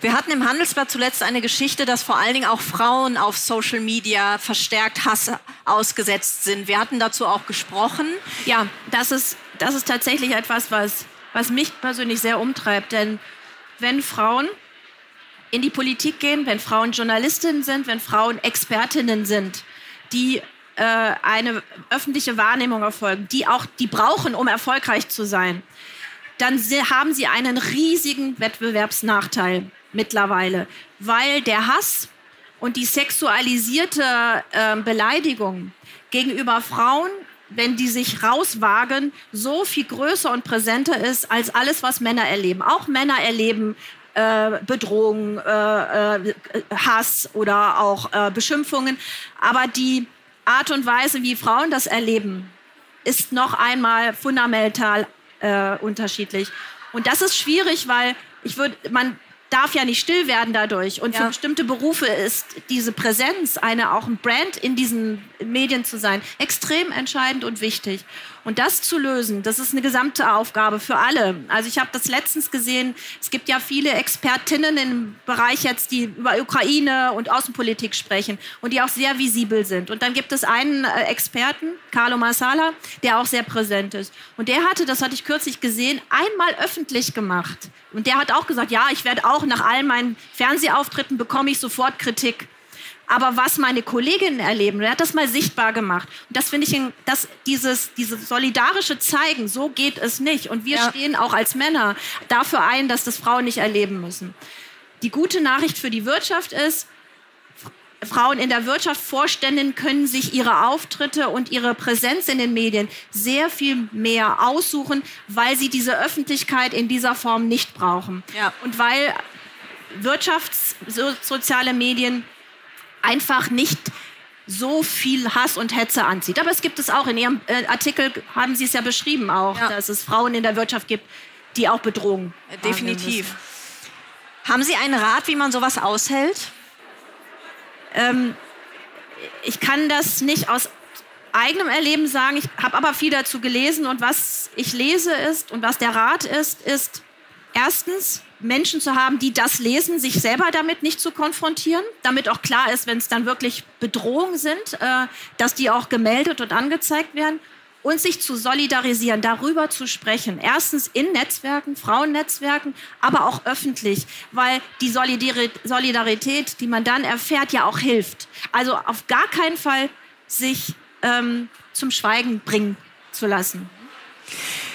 Wir hatten im Handelsblatt zuletzt eine Geschichte, dass vor allen Dingen auch Frauen auf Social Media verstärkt Hass ausgesetzt sind. Wir hatten dazu auch gesprochen. Ja, das ist, das ist tatsächlich etwas, was, was mich persönlich sehr umtreibt. Denn wenn Frauen in die Politik gehen, wenn Frauen Journalistinnen sind, wenn Frauen Expertinnen sind, die äh, eine öffentliche Wahrnehmung erfolgen, die auch die brauchen, um erfolgreich zu sein, dann haben sie einen riesigen Wettbewerbsnachteil mittlerweile, weil der Hass und die sexualisierte äh, Beleidigung gegenüber Frauen, wenn die sich rauswagen, so viel größer und präsenter ist als alles, was Männer erleben. Auch Männer erleben äh, Bedrohung, äh, äh, Hass oder auch äh, Beschimpfungen. Aber die Art und Weise, wie Frauen das erleben, ist noch einmal fundamental äh, unterschiedlich. Und das ist schwierig, weil ich würde, man darf ja nicht still werden dadurch. Und ja. für bestimmte Berufe ist diese Präsenz, eine auch ein Brand in diesen Medien zu sein, extrem entscheidend und wichtig. Und das zu lösen, das ist eine gesamte Aufgabe für alle. Also ich habe das letztens gesehen, es gibt ja viele Expertinnen im Bereich jetzt, die über Ukraine und Außenpolitik sprechen und die auch sehr visibel sind. Und dann gibt es einen äh, Experten, Carlo Marsala, der auch sehr präsent ist. Und der hatte, das hatte ich kürzlich gesehen, einmal öffentlich gemacht. Und der hat auch gesagt, ja, ich werde auch nach all meinen Fernsehauftritten bekomme ich sofort Kritik aber was meine Kolleginnen erleben, er hat das mal sichtbar gemacht. Und das finde ich, dass dieses, dieses solidarische Zeigen, so geht es nicht. Und wir ja. stehen auch als Männer dafür ein, dass das Frauen nicht erleben müssen. Die gute Nachricht für die Wirtschaft ist, Frauen in der Wirtschaft, Vorständinnen können sich ihre Auftritte und ihre Präsenz in den Medien sehr viel mehr aussuchen, weil sie diese Öffentlichkeit in dieser Form nicht brauchen. Ja. Und weil wirtschaftssoziale Medien einfach nicht so viel Hass und Hetze anzieht. Aber es gibt es auch. In Ihrem äh, Artikel haben Sie es ja beschrieben auch, ja. dass es Frauen in der Wirtschaft gibt, die auch Bedrohungen. Definitiv. Haben Sie einen Rat, wie man sowas aushält? Ähm, ich kann das nicht aus eigenem Erleben sagen. Ich habe aber viel dazu gelesen und was ich lese ist und was der Rat ist, ist erstens Menschen zu haben, die das lesen, sich selber damit nicht zu konfrontieren, damit auch klar ist, wenn es dann wirklich Bedrohungen sind, äh, dass die auch gemeldet und angezeigt werden und sich zu solidarisieren, darüber zu sprechen. Erstens in Netzwerken, Frauennetzwerken, aber auch öffentlich, weil die Solidarität, die man dann erfährt, ja auch hilft. Also auf gar keinen Fall sich ähm, zum Schweigen bringen zu lassen.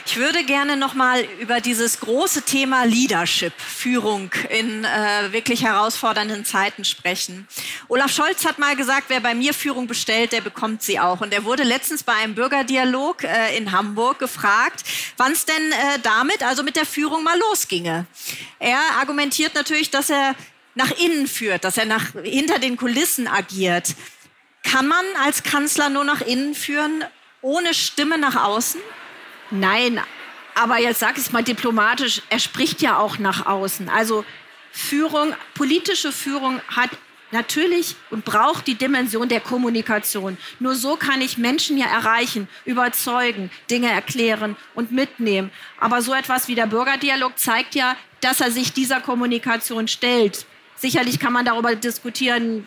Ich würde gerne noch mal über dieses große Thema Leadership, Führung in äh, wirklich herausfordernden Zeiten sprechen. Olaf Scholz hat mal gesagt, wer bei mir Führung bestellt, der bekommt sie auch. Und er wurde letztens bei einem Bürgerdialog äh, in Hamburg gefragt, wann es denn äh, damit, also mit der Führung mal losginge. Er argumentiert natürlich, dass er nach innen führt, dass er nach, hinter den Kulissen agiert. Kann man als Kanzler nur nach innen führen, ohne Stimme nach außen? Nein, aber jetzt sage ich es mal diplomatisch, er spricht ja auch nach außen. Also Führung, politische Führung hat natürlich und braucht die Dimension der Kommunikation. Nur so kann ich Menschen ja erreichen, überzeugen, Dinge erklären und mitnehmen. Aber so etwas wie der Bürgerdialog zeigt ja, dass er sich dieser Kommunikation stellt. Sicherlich kann man darüber diskutieren,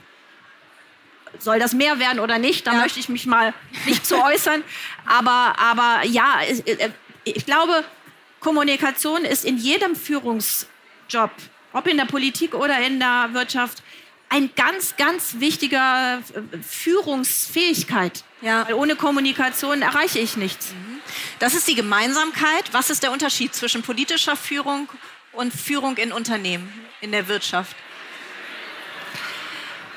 soll das mehr werden oder nicht? Da ja. möchte ich mich mal nicht zu äußern. *laughs* Aber, aber ja, äh, ich glaube, Kommunikation ist in jedem Führungsjob, ob in der Politik oder in der Wirtschaft, ein ganz, ganz wichtiger äh, Führungsfähigkeit. Ja. Weil ohne Kommunikation erreiche ich nichts. Mhm. Das ist die Gemeinsamkeit. Was ist der Unterschied zwischen politischer Führung und Führung in Unternehmen, in der Wirtschaft?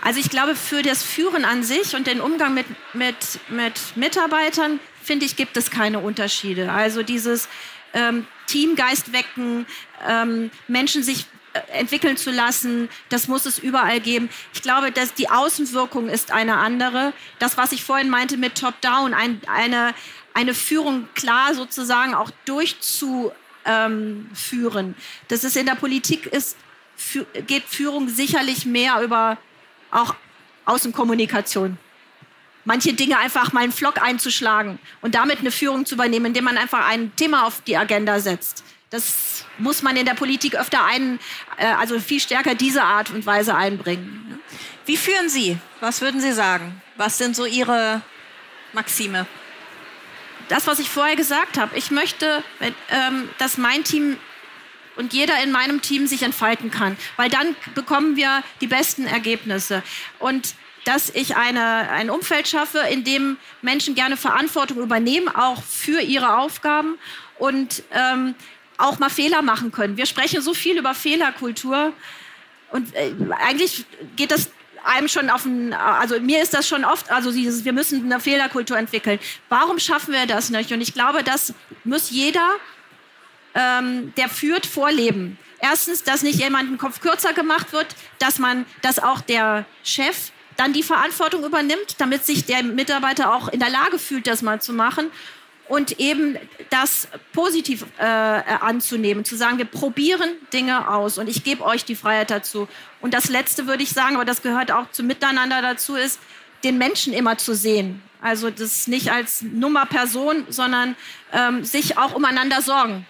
Also ich glaube, für das Führen an sich und den Umgang mit, mit, mit Mitarbeitern, finde ich, gibt es keine Unterschiede. Also dieses ähm, Teamgeist wecken, ähm, Menschen sich äh, entwickeln zu lassen, das muss es überall geben. Ich glaube, dass die Außenwirkung ist eine andere. Das, was ich vorhin meinte mit Top-Down, ein, eine, eine Führung klar sozusagen auch durchzuführen. Ähm, das ist in der Politik ist, geht Führung sicherlich mehr über auch Außenkommunikation. Manche Dinge einfach mal einen Vlog einzuschlagen und damit eine Führung zu übernehmen, indem man einfach ein Thema auf die Agenda setzt. Das muss man in der Politik öfter ein, äh, also viel stärker diese Art und Weise einbringen. Wie führen Sie? Was würden Sie sagen? Was sind so Ihre Maxime? Das, was ich vorher gesagt habe. Ich möchte, ähm, dass mein Team und jeder in meinem Team sich entfalten kann, weil dann bekommen wir die besten Ergebnisse. Und dass ich eine, ein Umfeld schaffe, in dem Menschen gerne Verantwortung übernehmen, auch für ihre Aufgaben und ähm, auch mal Fehler machen können. Wir sprechen so viel über Fehlerkultur und äh, eigentlich geht das einem schon auf ein, also mir ist das schon oft, also dieses, wir müssen eine Fehlerkultur entwickeln. Warum schaffen wir das nicht? Und ich glaube, das muss jeder, ähm, der führt, vorleben. Erstens, dass nicht jemand ein Kopf kürzer gemacht wird, dass man, dass auch der Chef dann die Verantwortung übernimmt, damit sich der Mitarbeiter auch in der Lage fühlt, das mal zu machen und eben das positiv äh, anzunehmen, zu sagen, wir probieren Dinge aus und ich gebe euch die Freiheit dazu. Und das Letzte würde ich sagen, aber das gehört auch zum Miteinander dazu, ist, den Menschen immer zu sehen. Also das nicht als Nummer Person, sondern ähm, sich auch umeinander sorgen.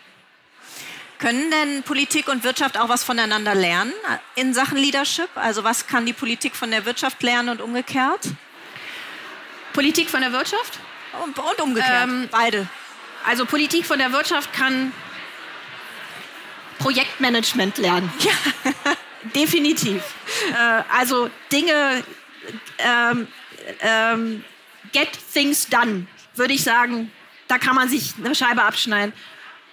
Können denn Politik und Wirtschaft auch was voneinander lernen in Sachen Leadership? Also was kann die Politik von der Wirtschaft lernen und umgekehrt? Politik von der Wirtschaft? Und, und umgekehrt, ähm, beide. Also Politik von der Wirtschaft kann Projektmanagement lernen. Ja, *laughs* definitiv. Äh, also Dinge, ähm, ähm, get things done, würde ich sagen. Da kann man sich eine Scheibe abschneiden.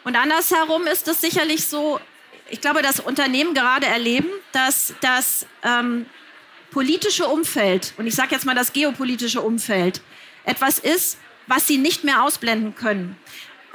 Und andersherum ist es sicherlich so, ich glaube, dass Unternehmen gerade erleben, dass das ähm, politische Umfeld, und ich sage jetzt mal das geopolitische Umfeld, etwas ist, was sie nicht mehr ausblenden können.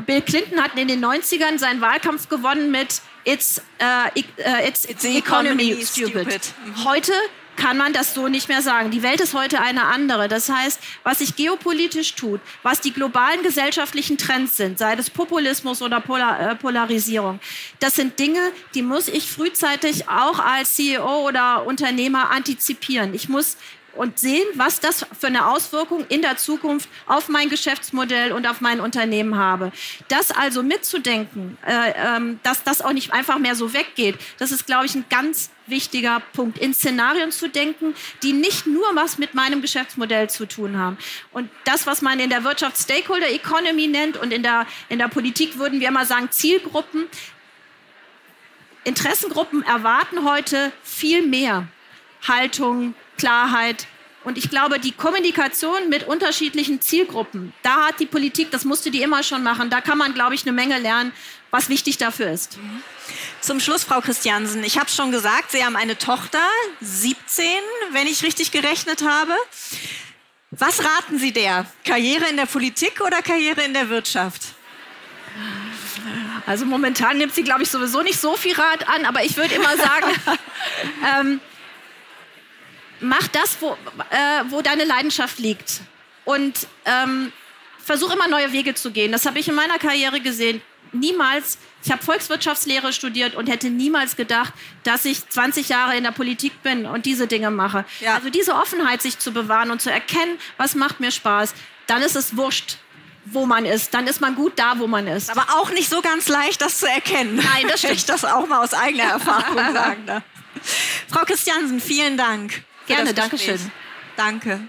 Bill Clinton hat in den 90ern seinen Wahlkampf gewonnen mit It's, uh, it's, it's economy, economy stupid. stupid. Mhm. Heute kann man das so nicht mehr sagen. Die Welt ist heute eine andere. Das heißt, was sich geopolitisch tut, was die globalen gesellschaftlichen Trends sind, sei es Populismus oder Polar, äh, Polarisierung, das sind Dinge, die muss ich frühzeitig auch als CEO oder Unternehmer antizipieren. Ich muss und sehen, was das für eine Auswirkung in der Zukunft auf mein Geschäftsmodell und auf mein Unternehmen habe. Das also mitzudenken, äh, ähm, dass das auch nicht einfach mehr so weggeht, das ist, glaube ich, ein ganz wichtiger Punkt, in Szenarien zu denken, die nicht nur was mit meinem Geschäftsmodell zu tun haben. Und das, was man in der Wirtschaft Stakeholder Economy nennt und in der, in der Politik würden wir immer sagen Zielgruppen, Interessengruppen erwarten heute viel mehr Haltung, Klarheit. Und ich glaube, die Kommunikation mit unterschiedlichen Zielgruppen, da hat die Politik, das musste die immer schon machen, da kann man, glaube ich, eine Menge lernen, was wichtig dafür ist. Zum Schluss, Frau Christiansen, ich habe schon gesagt, Sie haben eine Tochter, 17, wenn ich richtig gerechnet habe. Was raten Sie der? Karriere in der Politik oder Karriere in der Wirtschaft? Also momentan nimmt sie, glaube ich, sowieso nicht so viel Rat an, aber ich würde immer sagen, *laughs* ähm, mach das, wo, äh, wo deine Leidenschaft liegt. Und ähm, versuch immer neue Wege zu gehen. Das habe ich in meiner Karriere gesehen. Niemals, ich habe Volkswirtschaftslehre studiert und hätte niemals gedacht, dass ich 20 Jahre in der Politik bin und diese Dinge mache. Ja. Also diese Offenheit, sich zu bewahren und zu erkennen, was macht mir Spaß, dann ist es wurscht, wo man ist. Dann ist man gut da, wo man ist. Aber auch nicht so ganz leicht, das zu erkennen. Nein, das *laughs* stimmt. ich das auch mal aus eigener Erfahrung *laughs* sagen darf. Frau Christiansen, vielen Dank. Gerne, danke schön. Danke.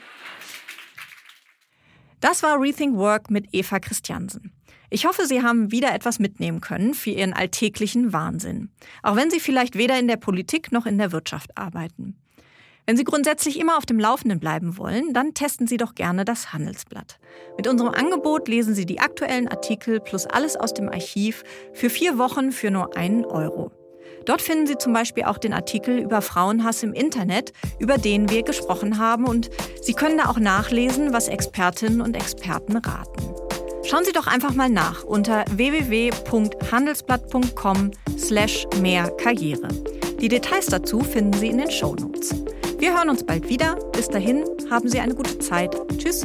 Das war Rethink Work mit Eva Christiansen. Ich hoffe, Sie haben wieder etwas mitnehmen können für Ihren alltäglichen Wahnsinn, auch wenn Sie vielleicht weder in der Politik noch in der Wirtschaft arbeiten. Wenn Sie grundsätzlich immer auf dem Laufenden bleiben wollen, dann testen Sie doch gerne das Handelsblatt. Mit unserem Angebot lesen Sie die aktuellen Artikel plus alles aus dem Archiv für vier Wochen für nur einen Euro. Dort finden Sie zum Beispiel auch den Artikel über Frauenhass im Internet, über den wir gesprochen haben und Sie können da auch nachlesen, was Expertinnen und Experten raten. Schauen Sie doch einfach mal nach unter www.handelsblatt.com slash mehr Karriere. Die Details dazu finden Sie in den Shownotes. Wir hören uns bald wieder. Bis dahin haben Sie eine gute Zeit. Tschüss.